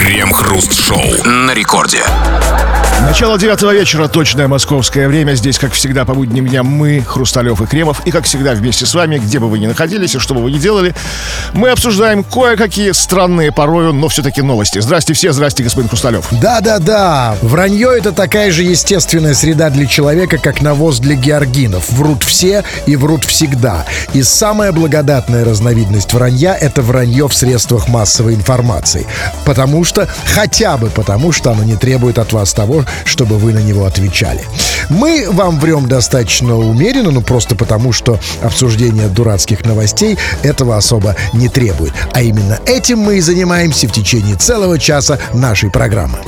Крем-хруст-шоу на рекорде. Начало девятого вечера, точное московское время. Здесь, как всегда, по будним дням мы, Хрусталев и Кремов. И, как всегда, вместе с вами, где бы вы ни находились и что бы вы ни делали, мы обсуждаем кое-какие странные порою, но все-таки новости. Здрасте все, здрасте, господин Хрусталев. Да-да-да, вранье это такая же естественная среда для человека, как навоз для георгинов. Врут все и врут всегда. И самая благодатная разновидность вранья — это вранье в средствах массовой информации. Потому что, хотя бы потому что оно не требует от вас того, чтобы вы на него отвечали. Мы вам врем достаточно умеренно, ну просто потому, что обсуждение дурацких новостей этого особо не требует. А именно этим мы и занимаемся в течение целого часа нашей программы.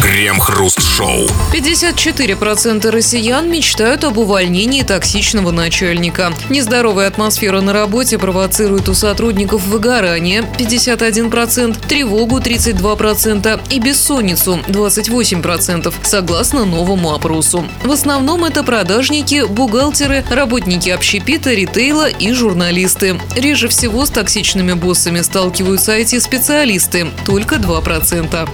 Крем-хруст-шоу. 54% россиян мечтают об увольнении токсичного начальника. Нездоровая атмосфера на работе провоцирует у сотрудников выгорание 51%, тревогу 32% и бессонницу 28%, согласно новому опросу. В основном это продажники, бухгалтеры, работники общепита, ритейла и журналисты. Реже всего с токсичными боссами сталкиваются IT-специалисты – только 2%.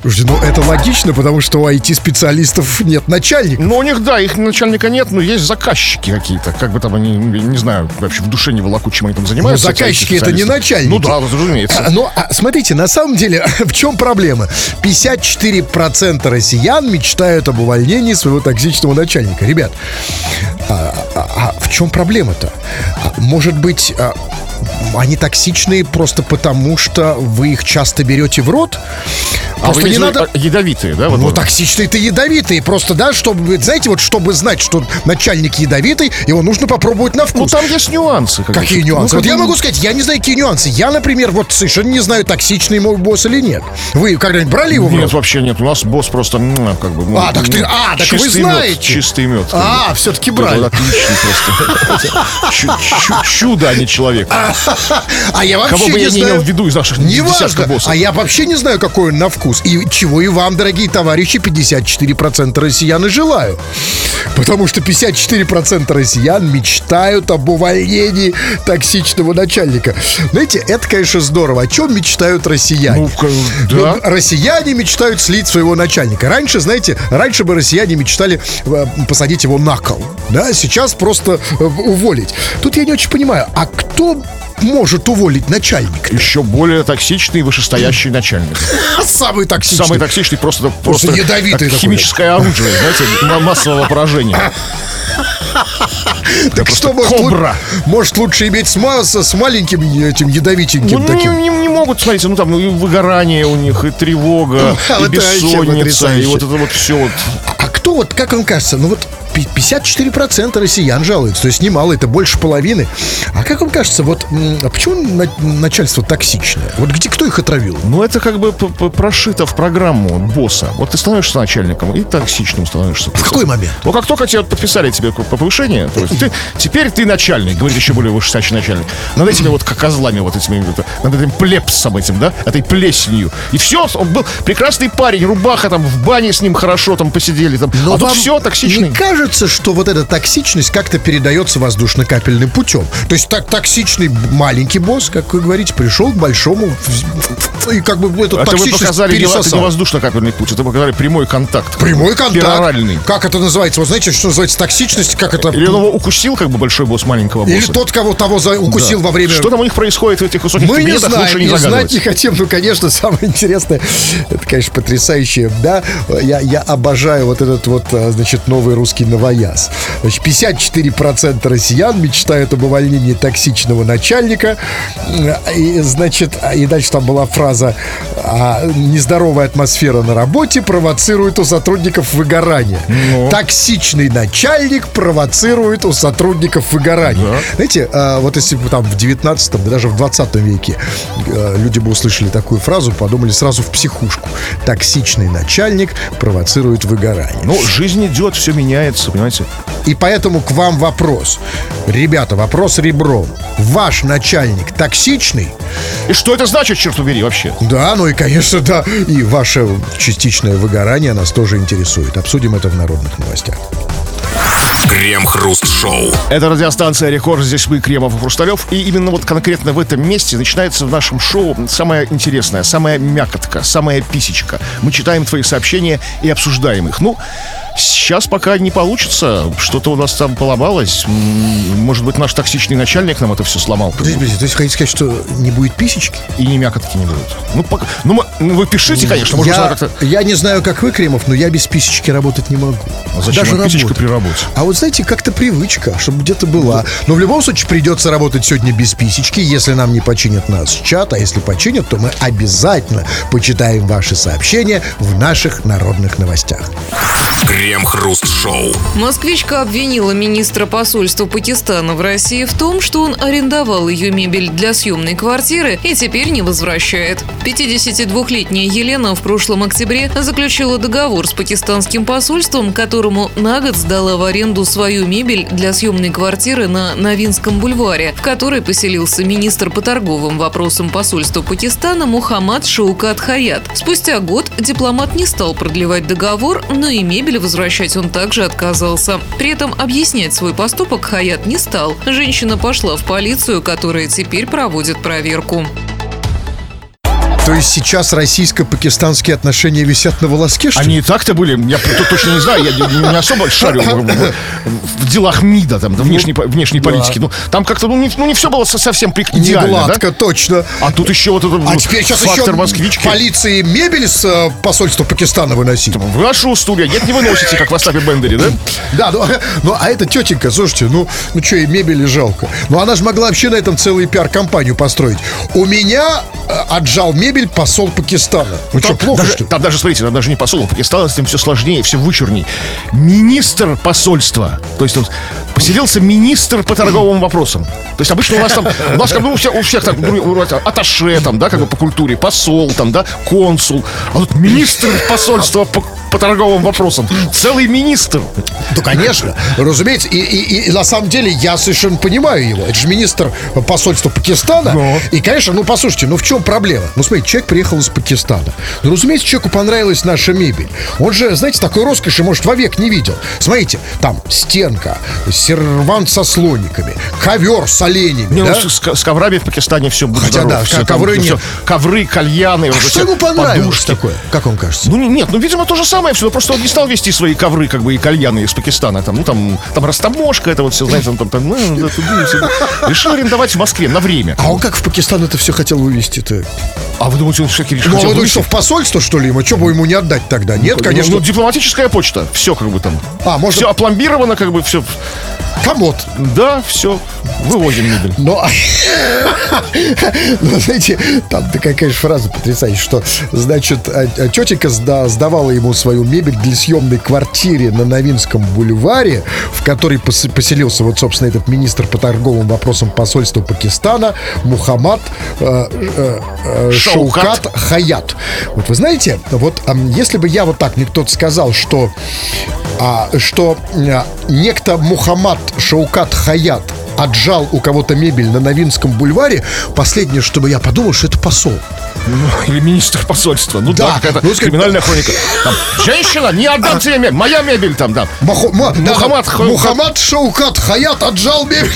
Слушайте, ну это логично, потому что у IT-специалистов нет начальника. Ну, у них, да, их начальника нет, но есть заказчики какие-то. Как бы там они, не знаю, вообще в душе не волоку, чем они там занимаются. Ну, заказчики это не начальники. Ну да, разумеется. А, ну, а, смотрите, на самом деле, в чем проблема? 54% россиян мечтают об увольнении своего токсичного начальника. Ребят, а, а, а в чем проблема-то? А, Может быть, а, они токсичные просто потому, что вы их часто берете в рот? А Просто вы не надо... ядовитые, да? Вот Ну, токсичные-то ядовитые. Просто, да, чтобы, знаете, вот чтобы знать, что начальник ядовитый, его нужно попробовать на Ну, вкус. там есть нюансы. как Какие нюансы? Ну, вот я могу сказать, я не знаю, какие нюансы. Я, например, вот совершенно не знаю, токсичный мой босс или нет. Вы когда-нибудь брали его в Нет, вообще нет. У нас босс просто, м, как бы... ну, А, так ты- ну, а, так вы чистый мед, знаете. чистый мед. А, все-таки брали. вот Отличный просто. Чу- чу- Чудо, а не человек. А я вообще Кого бы не я не знаю. имел в виду из наших Не десятка важно. боссов. А я вообще не знаю, какой он на вкус. И чего и вам, дорогие товарищи, 54% россиян и желаю. Потому что 54% россиян мечтают об увольнении токсичного начальника. Знаете, это, конечно, здорово. О чем мечтают россияне? Ну, да. Россияне мечтают слить своего начальника. Раньше, знаете, раньше бы россияне мечтали э, посадить его на кол. Да, сейчас просто э, уволить. Тут я не очень понимаю, а кто может уволить начальника? Еще более токсичный вышестоящий начальник. Самый токсичный. Самый токсичный просто, просто ядовитый как такой. химическое оружие, знаете, на массового поражения. Так просто что, кобра. может, лучше иметь с, с маленьким этим ядовитеньким Ну, таким? не, могут, смотрите, ну там и выгорание у них, и тревога, и бессонница, и вот это вот все вот. А кто вот, как вам кажется, ну вот 54% россиян жалуются, то есть немало, это больше половины. А как вам кажется, вот а почему на- начальство токсичное? Вот где кто их отравил? Ну, это как бы прошито в программу босса. Вот ты становишься начальником и токсичным становишься. В какой момент? Ну, как только тебе подписали тебе по- повышение, то есть ты, теперь ты начальник, говорит еще более вышестоящий начальник. Над этими вот как козлами вот этими, над этим плепсом этим, да, этой плесенью. И все, он был прекрасный парень, рубаха там, в бане с ним хорошо там посидели, там, Но а тут все токсичный. Не кажется, что вот эта токсичность как-то передается воздушно-капельным путем? То есть так токсичный маленький босс, как вы говорите, пришел к большому и как бы эту Это вы токсичность показали не, это не воздушно-капельный путь, это вы показали прямой контакт. Прямой контакт. Пероральный. Как это называется? Вот знаете, что называется токсичность? Как это? Или он его укусил, как бы большой босс маленького босса. Или тот, кого того за... укусил Да. во время... Что там у них происходит в этих высоких Мы не знаем, лучше не и знать не хотим. Ну, конечно, самое интересное, это, конечно, потрясающее, да. Я, я обожаю вот этот вот, а, значит, новый русский новояз. Значит, 54% россиян мечтают об увольнении токсичного начальника. И, значит, и дальше там была фраза а, «Нездоровая атмосфера на работе провоцирует у сотрудников выгорание». Ну. Токсичный начальник провоцирует у сотрудников выгорание. Знаете, а, вот если бы там в 19 да даже в 20 веке э, люди бы услышали такую фразу, подумали сразу в психушку. Токсичный начальник провоцирует выгорание. Ну, жизнь идет, все меняется, понимаете? И поэтому к вам вопрос. Ребята, вопрос ребром. Ваш начальник токсичный? И что это значит, черт убери, вообще? Да, ну и, конечно, да. И ваше частичное выгорание нас тоже интересует. Обсудим это в народных новостях. Крем-хруст-шоу. Это радиостанция «Рекорд». Здесь мы, Кремов и Хрусталев. И именно вот конкретно в этом месте начинается в нашем шоу самое интересное, самая мякотка, самая писечка. Мы читаем твои сообщения и обсуждаем их. Ну, Сейчас пока не получится. Что-то у нас там поломалось. Может быть, наш токсичный начальник нам это все сломал. Подожди, подожди, то есть хотите сказать, что не будет писечки? И не мякотки не будут. Ну, пока, ну, мы, ну вы пишите, конечно. Может, я, я не знаю, как вы, Кремов, но я без писечки работать не могу. А зачем Даже писечка при работе? А вот знаете, как-то привычка, чтобы где-то была. Но в любом случае придется работать сегодня без писечки, если нам не починят нас чат. А если починят, то мы обязательно почитаем ваши сообщения в наших народных новостях. Крем-хруст-шоу. Москвичка обвинила министра посольства Пакистана в России в том, что он арендовал ее мебель для съемной квартиры и теперь не возвращает. 52-летняя Елена в прошлом октябре заключила договор с пакистанским посольством, которому на год сдала в аренду свою мебель для съемной квартиры на Новинском бульваре, в которой поселился министр по торговым вопросам посольства Пакистана Мухаммад Шаукат Хаят. Спустя год дипломат не стал продлевать договор, но и мебель возвращать он также отказался. При этом объяснять свой поступок Хаят не стал. Женщина пошла в полицию, которая теперь проводит проверку. То есть сейчас российско-пакистанские отношения висят на волоске, что Они и так-то были, я точно не знаю, я не особо шарю в, делах МИДа, там, внешней, внешней политики. Ну, там как-то, ну не, ну, не все было совсем идеально, Не гладко, да? точно. А тут еще вот этот а теперь сейчас фактор еще москвички. полиции мебель с э, посольства Пакистана выносить. В вашу студию. Нет, не выносите, как в Остапе Бендере, да? Да, ну, ну а эта тетенька, слушайте, ну, ну что, и мебели жалко. Ну она же могла вообще на этом целую пиар-компанию построить. У меня э, отжал мебель мебель посол Пакистана. Ну что, плохо, даже, что Там даже, смотрите, там даже не посол Пакистана, с ним все сложнее, все вычурней. Министр посольства. То есть он поселился министр по торговым вопросам. То есть обычно у нас там, у нас как бы у всех, у всех так, аташе там, да, как бы по культуре, посол там, да, консул. А тут министр посольства по, по торговым вопросам. Целый министр. Ну, конечно, разумеется. И, и, и на самом деле я совершенно понимаю его. Это же министр посольства Пакистана. Но. И, конечно, ну, послушайте, ну в чем проблема? Ну, смотрите, человек приехал из Пакистана. Ну, разумеется, человеку понравилась наша мебель. Он же, знаете, такой роскоши, может, вовек не видел. Смотрите, там стенка, сервант со слониками, ковер с оленями. Не, ну, да? ну, с, с коврами в Пакистане все будет Хотя, здорово. да, все, ковры там, нет. Все, ковры, кальяны. А что ему понравилось подушки. такое? Как вам кажется? Ну, нет, ну, видимо, то же самое все. Просто он не стал вести свои ковры, как бы, и кальяны из Пакистана. Там, ну, там, там растаможка, это вот все, знаете, там, там, ну. Решил арендовать в Москве на время. А он как в Пакистан это все хотел вывести-то? А вы думаете, он все-таки решил Ну, а вы думаете, что в посольство, что ли, ему? Что бы ему не отдать тогда? Нет, ну, конечно. Ну, дипломатическая почта. Все как бы там. А, может... Все опломбировано, как бы, все. Комод. Да, все. Вывозим мебель. Но, ну, знаете, там такая, конечно, фраза потрясающая, что, значит, а, а тетенька сдавала ему свою мебель для съемной квартире на Новинском бульваре, в которой поселился вот, собственно, этот министр по торговым вопросам посольства Пакистана Мухаммад э, э, э, Шаукат Хаят. Вот вы знаете, вот если бы я вот так, мне кто-то сказал, что, а, что некто Мухаммад Шаукат Хаят отжал у кого-то мебель на Новинском бульваре, последнее, чтобы я подумал, что это посол. Ну, или министр посольства. Ну да, да какая-то ну, криминальная хроника. Там, Женщина, не отдам тебе мебель. Моя мебель там, да. Махо, ма, Мухаммад, да, Мухаммад Шаукат Хаят отжал мебель.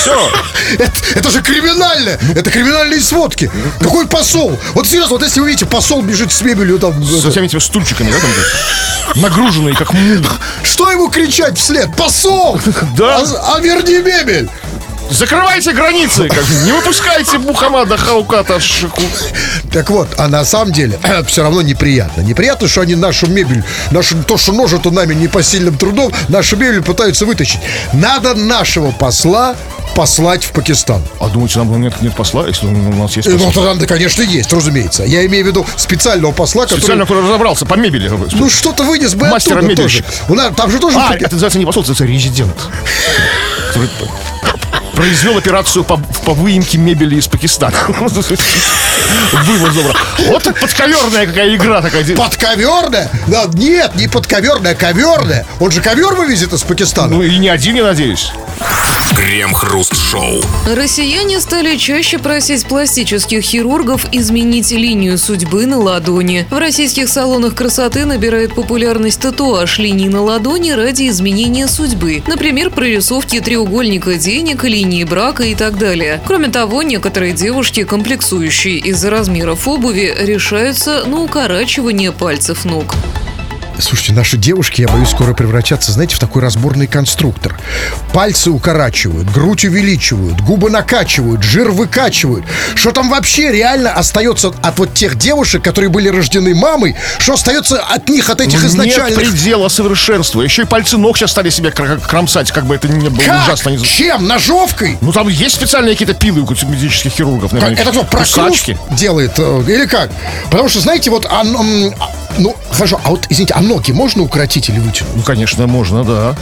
Все. Это, это же криминально. Это криминальные сводки. Какой посол? Вот серьезно, вот если вы видите, посол бежит с мебелью там. С всеми этими стульчиками, да, там, нагруженные, как мул. Что ему кричать вслед? Посол! Да. А, а верни мебель! Закрывайте границы, как, не выпускайте Мухаммада Хауката Шику. Так вот, а на самом деле все равно неприятно. Неприятно, что они нашу мебель, нашу, то, что ножат нами непосильным трудом, нашу мебель пытаются вытащить. Надо нашего посла послать в Пакистан. А думаете, нам нет, нет посла, если у нас есть посол? Ну, тогда, конечно, есть, разумеется. Я имею в виду специального посла, который... Специально, который разобрался по мебели. Ну, что-то вынес бы Мастера оттуда тоже. У нас, там же тоже... А, это называется не посол, это резидент. произвел операцию по, по выемке мебели из Пакистана. Вывоз добра. Вот подковерная какая игра такая. Подковерная? Да, нет, не подковерная, а коверная. Он же ковер вывезет из Пакистана. Ну и не один, я надеюсь. Крем-хруст-шоу. Россияне стали чаще просить пластических хирургов изменить линию судьбы на ладони. В российских салонах красоты набирает популярность татуаж линий на ладони ради изменения судьбы. Например, прорисовки треугольника денег, линии брака и так далее. Кроме того, некоторые девушки, комплексующие из-за размеров обуви, решаются на укорачивание пальцев ног. Слушайте, наши девушки, я боюсь, скоро превратятся, знаете, в такой разборный конструктор. Пальцы укорачивают, грудь увеличивают, губы накачивают, жир выкачивают. Что там вообще реально остается от вот тех девушек, которые были рождены мамой? Что остается от них, от этих Нет изначальных... предела совершенства. Еще и пальцы ног сейчас стали себе кр- кромсать, как бы это ни было Как? ужасно. не- Чем? Ножовкой? Ну там есть специальные какие-то пилы у косметических хирургов. Наверное, Это кто, прокрус делает? э, Или как? Потому что, знаете, вот... а, а, ну, хорошо, а вот, извините, а ноги можно укоротить или вытянуть? Ну, конечно, можно, да.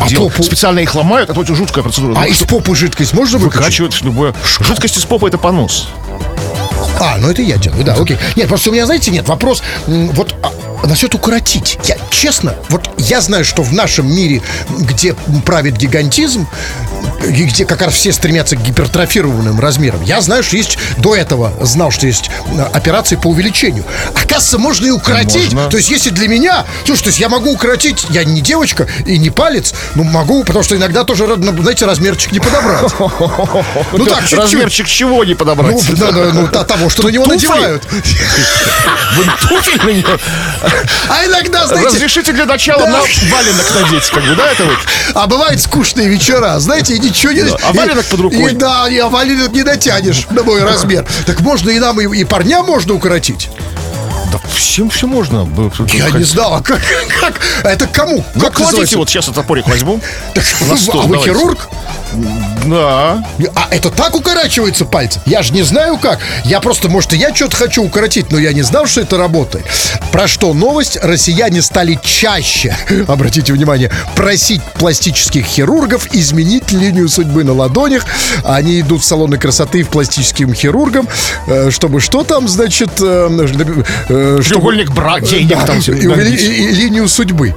А Дел- попу? Специально их ломают, это очень жуткая процедура. А Ну, из что- попы жидкость можно выкачать? Выкачивают любое. Жидкость из попы это понос. А, ну это я делаю, да, окей. Нет, просто у меня, знаете, нет, вопрос, вот а, насчет укоротить. Я, честно, вот я знаю, что в нашем мире, где правит гигантизм, и где как раз все стремятся к гипертрофированным размерам, я знаю, что есть, до этого знал, что есть а, операции по увеличению. Оказывается, можно и укоротить. Можно. То есть, если для меня, слушай, то есть я могу укоротить, я не девочка и не палец, но могу, потому что иногда тоже, ну, знаете, размерчик не подобрать. Ну так, чуть-чуть. Размерчик чего не подобрать? Ну, да, да, ну, того, что на него надевают. Вы туфли на него? А иногда, знаете, Разрешите для начала Да. на валенок надеть, как бы, да, это вот? а бывают скучные вечера, знаете, и ничего не... а валенок под рукой? И, да, и а валенок не натянешь на мой размер. Так можно и нам, и, и парням можно укоротить. Да всем все можно. Я хоть- не знал, а как, как? А это кому? Ну, Как кладите, вот сейчас я топорик возьму. На стол, а вы давайте. хирург? Да. А это так укорачивается пальцы? Я же не знаю как. Я просто, может, и я что-то хочу укоротить, но я не знал, что это работает. Про что новость? Россияне стали чаще, обратите внимание, просить пластических хирургов изменить линию судьбы на ладонях. Они идут в салоны красоты в пластическим хирургам, э, чтобы что там, значит... Треугольник бра, денег да, и, и- и линию судьбы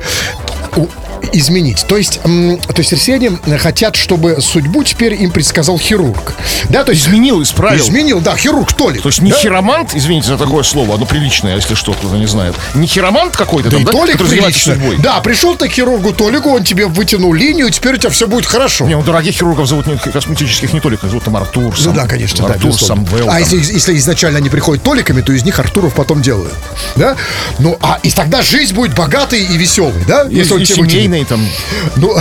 изменить. То есть, то есть россияне хотят, чтобы судьбу теперь им предсказал хирург. Да, то есть Изменил, исправил. изменил, да, хирург Толик. То есть не да? хиромант, извините за такое слово, оно приличное, если что, кто-то не знает. Не хиромант какой-то Да там, и да, Толик прилично. судьбой. Да, пришел ты к хирургу Толику, он тебе вытянул линию, теперь у тебя все будет хорошо. Не, ну дорогих хирургов зовут не косметических не только, зовут там Артур, Ну Сам- да, конечно, да, Артур, безусловно. Самвел. А там. если, если изначально они приходят толиками, то из них Артуров потом делают. Да? Ну, а и тогда жизнь будет богатой и веселой, да? И, Если он и тебе там. Ну,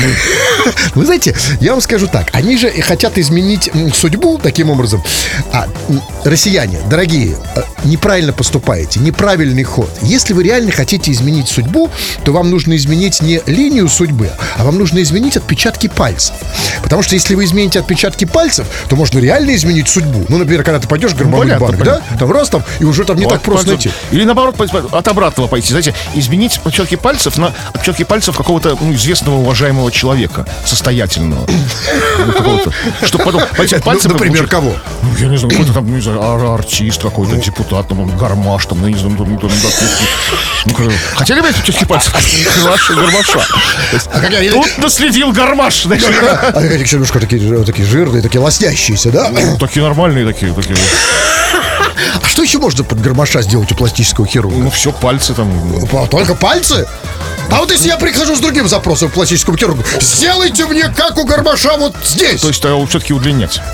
вы знаете, я вам скажу так. Они же хотят изменить судьбу таким образом. А, россияне, дорогие, э, неправильно поступаете, неправильный ход. Если вы реально хотите изменить судьбу, то вам нужно изменить не линию судьбы, а вам нужно изменить отпечатки пальцев. Потому что если вы измените отпечатки пальцев, то можно реально изменить судьбу. Ну, например, когда ты пойдешь в гробовой понятно, банк, да? Там раз там, и уже там не так Вот, просто просто- найти. Или наоборот, от обратного пойти. Знаете, изменить отпечатки пальцев на отпечатки пальцев какого-то ну, известного, уважаемого человека, состоятельного. Ну. Чтобы потом пальцем... Ну, например, кого? Ну, я не знаю, какой-то там, не знаю, ар- артист какой-то, депутат, там, он, гармаш, там, ну, не знаю, ну, ну, ну, ну, ну, как- Хотели бы отпечатки пальцев? Гармаша, А я- Тут наследил гармаш. А они такие немножко такие, такие жирные, такие лоснящиеся, да? Такие нормальные такие, такие. А что еще можно под гармоша сделать у пластического хирурга? Ну, все, пальцы там. Только пальцы? А вот если я прихожу с другим запросом к пластическому хирургу, сделайте мне как у гармоша вот здесь. То есть, все-таки удлинять.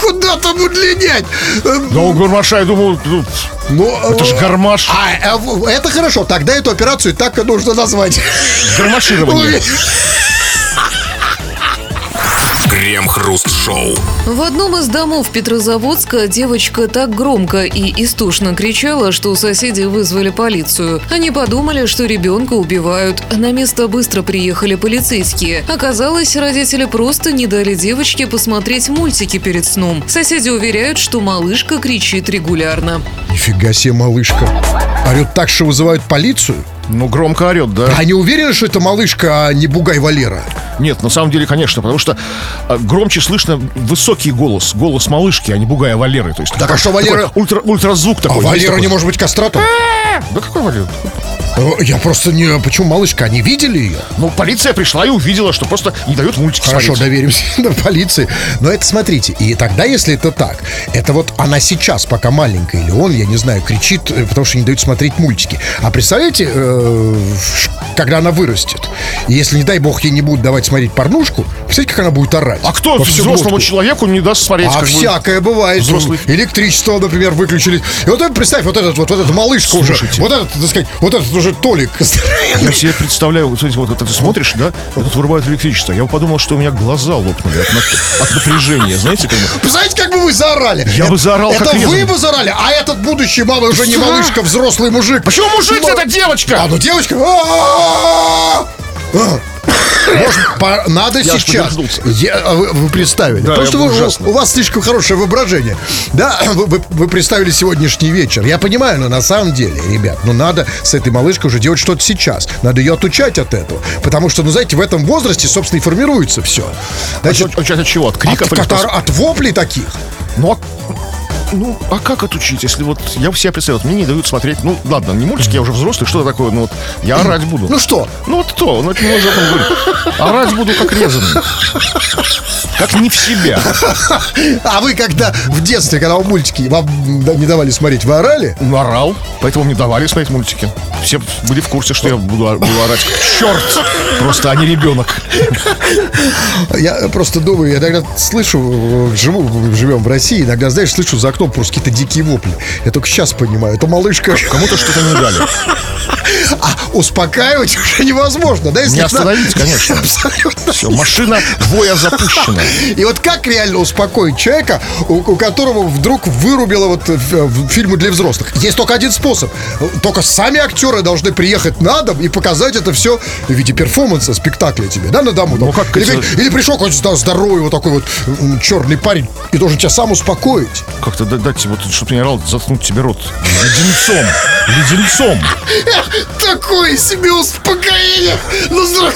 Куда там удлинять? Да у гармаша, я думал, ну, Ну, это же гармаш. а, э, это хорошо, тогда эту операцию так и нужно назвать. Гармаширование. Крем-хруст-шоу. В одном из домов Петрозаводска девочка так громко и истошно кричала, что соседи вызвали полицию. Они подумали, что ребенка убивают. На место быстро приехали полицейские. Оказалось, родители просто не дали девочке посмотреть мультики перед сном. Соседи уверяют, что малышка кричит регулярно. Нифига себе, малышка. Орет так, что вызывают полицию? Ну, громко орет, да. А не уверены, что это малышка, а не Бугай Валера? Нет, на самом деле, конечно, потому что а, громче слышно высокий голос, голос малышки, а не бугая Валеры. То есть Так, а что Валера- такой Ультра, ультразвук А такой. знаете, Валера такой. не может быть кастратом? Да какой Валера? Э, Я просто не... Почему малышка? Они видели ее? Ну, полиция пришла и увидела, что просто не дает мультики Хорошо, смотреть. доверимся на полиции. Но это смотрите, и тогда, если это так, это вот она сейчас, пока маленькая, или он, я не знаю, кричит, э, потому что не дают смотреть мультики. А представляете, э, когда она вырастет, и если, не дай бог, ей не будут давать смотреть порнушку, представляете, как она будет орать? А кто взрослому глотку. человеку не даст смотреть? А как бы? всякое бывает. взрослый. Электричество, например, выключили. И вот это, представь, вот этот вот, вот эта малышка уже. Слушайте. Вот этот, так сказать, вот этот уже Толик. Я себе представляю, вот, смотрите, вот это ты смотришь, да, и тут вырубают электричество. Я подумал, что у меня глаза лопнули от, от напряжения, знаете, как бы. Представляете, как бы вы заорали? Я бы Это- заорал, Это как вы резаный. бы заорали, а этот будущий мама уже не малышка, взрослый мужик. Почему мужик, Ну, это девочка? А, ну девочка. Может, по- надо Я сейчас. Я- вы, вы представили. Да, был вы- у вас слишком хорошее воображение. Да, вы, вы- вы представили сегодняшний вечер. Я понимаю, но на самом деле, ребят, ну надо с этой малышкой уже делать что-то сейчас. Надо ее отучать от этого. Потому что, ну знаете, в этом возрасте, собственно, и формируется все. Значит, От, от- от чего? От криков? от, от- от воплей таких. Ну, ну, а как отучить, если вот я себя представляю, вот мне не дают смотреть, ну, ладно, не мультики, я уже взрослый, что такое, ну, вот, я орать буду. Ну что? Ну, вот то, ну, это не уже там говорит. Орать буду как резанный. Как не в себя. А вы когда в детстве, когда в мультики вам не давали смотреть, вы орали? Ну, орал, поэтому мне давали смотреть мультики. Все были в курсе, что я буду, буду орать черт. Просто, а не ребенок. Я просто думаю, я иногда слышу, живу, живем в России, иногда, знаешь, слышу за окном просто какие-то дикие вопли. Я только сейчас понимаю, это малышка. Кому-то что-то не дали. А успокаивать уже невозможно, да? Если Не остановить, конечно. Абсолютно. Все, машина воя запущена. И вот как реально успокоить человека, у, у которого вдруг вырубило вот э, в- фильмы для взрослых? Есть только один способ. Только сами актеры должны приехать на дом и показать это все в виде перформанса, спектакля тебе, да, на дому. там. Ну, как или, это- или пришел какой-то здоровый вот такой вот черный парень и должен тебя сам успокоить. Как-то дать, вот, чтобы не орал, заткнуть тебе рот. Леденцом. Леденцом. Такое себе успокоение! Ну, здорово.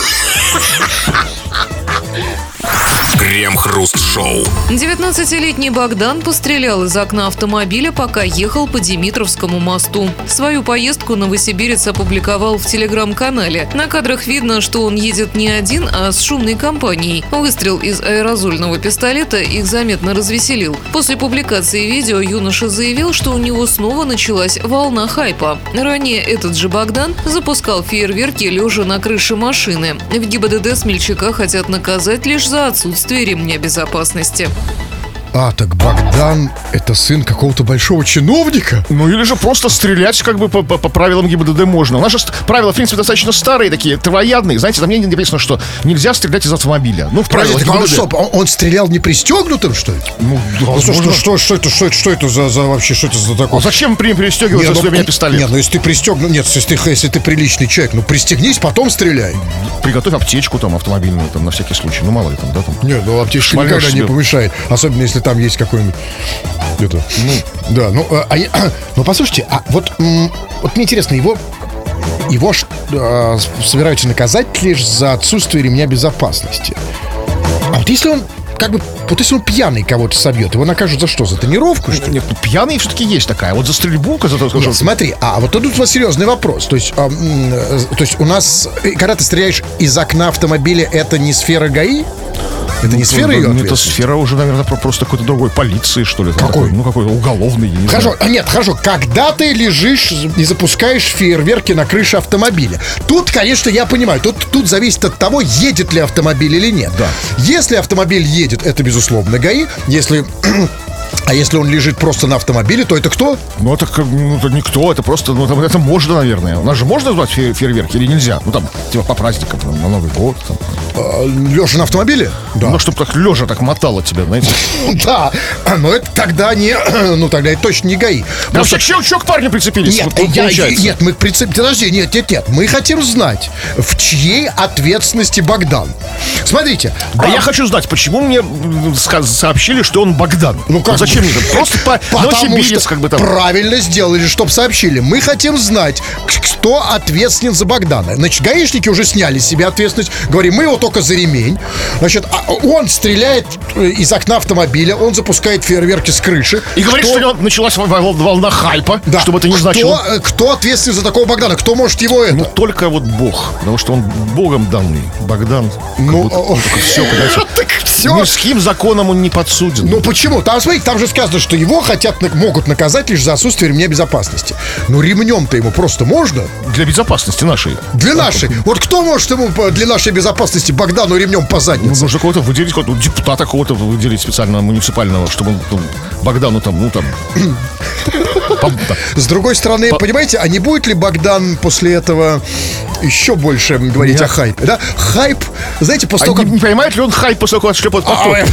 Крем-хруст-шоу. 19-летний Богдан пострелял из окна автомобиля, пока ехал по Димитровскому мосту. Свою поездку новосибирец опубликовал в телеграм-канале. На кадрах видно, что он едет не один, а с шумной компанией. Выстрел из аэрозольного пистолета их заметно развеселил. После публикации видео юноша заявил, что у него снова началась волна хайпа. Ранее этот же Богдан запускал фейерверки лежа на крыше машины. В ГИБДД смельчака хотят наказать лишь за отсутствие ремня безопасности. А, так Богдан — это сын какого-то большого чиновника? Ну или же просто стрелять как бы по, по- по правилам ГИБДД можно. У нас же правила, в принципе, достаточно старые такие, травоядные. Знаете, там не написано, что нельзя стрелять из автомобиля. Ну, в правилах Подождите, а он ГИБДД. что, он, он стрелял не пристегнутым, что ли? Ну, да, Ну, что, возможно. что, что, это, что это, что это за, за вообще, что это за такое? А зачем при пристегиваться, Не, если ну, у меня пистолет? Нет, ну если ты пристегнут, нет, если ты, если ты приличный человек, ну пристегнись, потом стреляй. Приготовь аптечку там автомобильную, там, на всякий случай. Ну, мало ли там, да, там. Нет, ну аптечка никогда не себе. помешает. Особенно если там есть какой-нибудь. Это, ну, да, ну, а, а я- ну послушайте, а вот, вот мне интересно, его. Его а, собираются наказать лишь за отсутствие ремня безопасности. А вот если он, как бы, вот если он пьяный кого-то собьет, его накажут за что? За тренировку, что ли? Нет, ну, пьяный все-таки есть такая. Вот за стрельбу, за то, Нет, смотри, а вот тут у вас серьезный вопрос. То есть, а, то есть у нас, э, когда ты стреляешь из окна автомобиля, это не сфера ГАИ? Это не сфера ее Это ответственности? сфера уже, наверное, про- просто какой-то другой полиции, что ли. Какой? такой, ну, какой уголовный, не Хорошо, знаю. а нет, хорошо. Когда ты лежишь и запускаешь фейерверки на крыше автомобиля, тут, конечно, я понимаю, тут, тут зависит от того, едет ли автомобиль или нет. Да. Если автомобиль едет, это безусловно ГАИ. Если А если он лежит просто на автомобиле, то это кто? Ну, это, ну, это никто, это просто, ну, там, это можно, наверное. У нас же можно звать фе- фейерверки или нельзя? Ну, там, типа, по праздникам, там, на Новый год, там. Лежа на автомобиле? Да. Ну, чтобы так лежа так мотало тебя, знаете. Да, но это тогда не, ну тогда это точно не ГАИ. Вообще, чё к парню прицепились? Нет, я- нет, мы прицеп... Подожди, нет, нет, нет. Мы хотим знать, в чьей ответственности Богдан. Смотрите. А Бог- я хочу знать, почему мне сообщили, что он Богдан? Ну как зачем мне это? Просто по Потому Новосибирск, что как бы там. правильно сделали, чтобы сообщили. Мы хотим знать, кто ответственен за Богдана. Значит, гаишники уже сняли с себя ответственность. Говорим, мы его только за ремень. Значит, а он стреляет э, из окна автомобиля, он запускает фейерверки с крыши. И говорит, Кто- что началась вол- вол- волна хайпа, Да. чтобы это не кто, значило. э, Кто ответственен за такого Богдана? Кто может его это? Ну, только вот Бог. Потому что он Богом данный. Богдан. Ну, понимаете? так все. Ни с каким законом он не подсуден. Ну почему? Там, смотрите, там же сказано, что его хотят, могут наказать лишь за отсутствие ремня безопасности. Ну ремнем-то ему просто можно. Для безопасности нашей. Для нашей. Вот кто может ему для нашей безопасности Богдану ремнем по Ну, заднице? нужно кого-то выделить, какого-то депутата какого-то выделить специально муниципального, чтобы он там, Богдану там, ну там... С другой стороны, понимаете, а не будет ли Богдан после этого еще больше говорить о хайпе? Да? Хайп, знаете, после А того, не, как... не поймает ли он хайп после того, как отшлепает по А?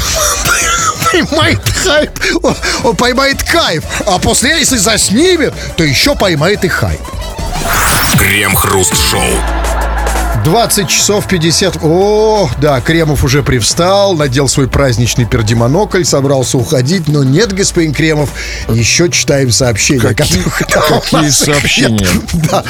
Поймает хайп, он, он поймает кайф, а после, если заснимет, то еще поймает и хайп. Крем-хруст-шоу. 20 часов 50... О, да, Кремов уже привстал, надел свой праздничный пердемонокль, собрался уходить, но нет, господин Кремов, еще читаем сообщения. Какие- у какие сообщения? Да,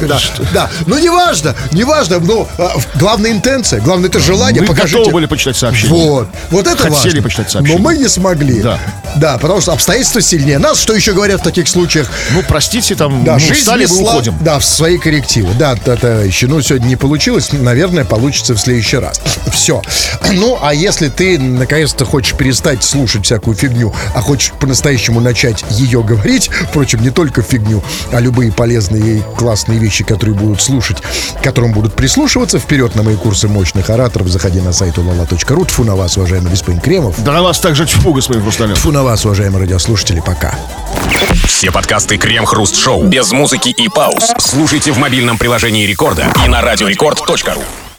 да, да. Ну, неважно, неважно, ну, а, главная интенция, главное это желание, Мы покажите. готовы были почитать сообщения. Вот, вот это Хотели важно. почитать сообщения. Но мы не смогли. Да. Да, потому что обстоятельства сильнее нас. Что еще говорят в таких случаях? Ну, простите, там, Да, ну, жизнь устали, мы уходим. Да, в свои коррективы. Да, т- товарищи. Ну, сегодня не получилось. Наверное, получится в следующий раз. Все. Ну, а если ты наконец-то хочешь перестать слушать всякую фигню, а хочешь по-настоящему начать ее говорить, впрочем, не только фигню, а любые полезные и классные вещи, которые будут слушать, к которым будут прислушиваться, вперед на мои курсы мощных ораторов. Заходи на сайт ulala.ru. Тфу на вас, уважаемый господин Кремов. Да на вас также тьфу, господин Хрусталев. Тфу на вас, уважаемые радиослушатели. Пока. Все подкасты Крем-хруст-шоу без музыки и пауз слушайте в мобильном приложении Рекорда и на Record.ru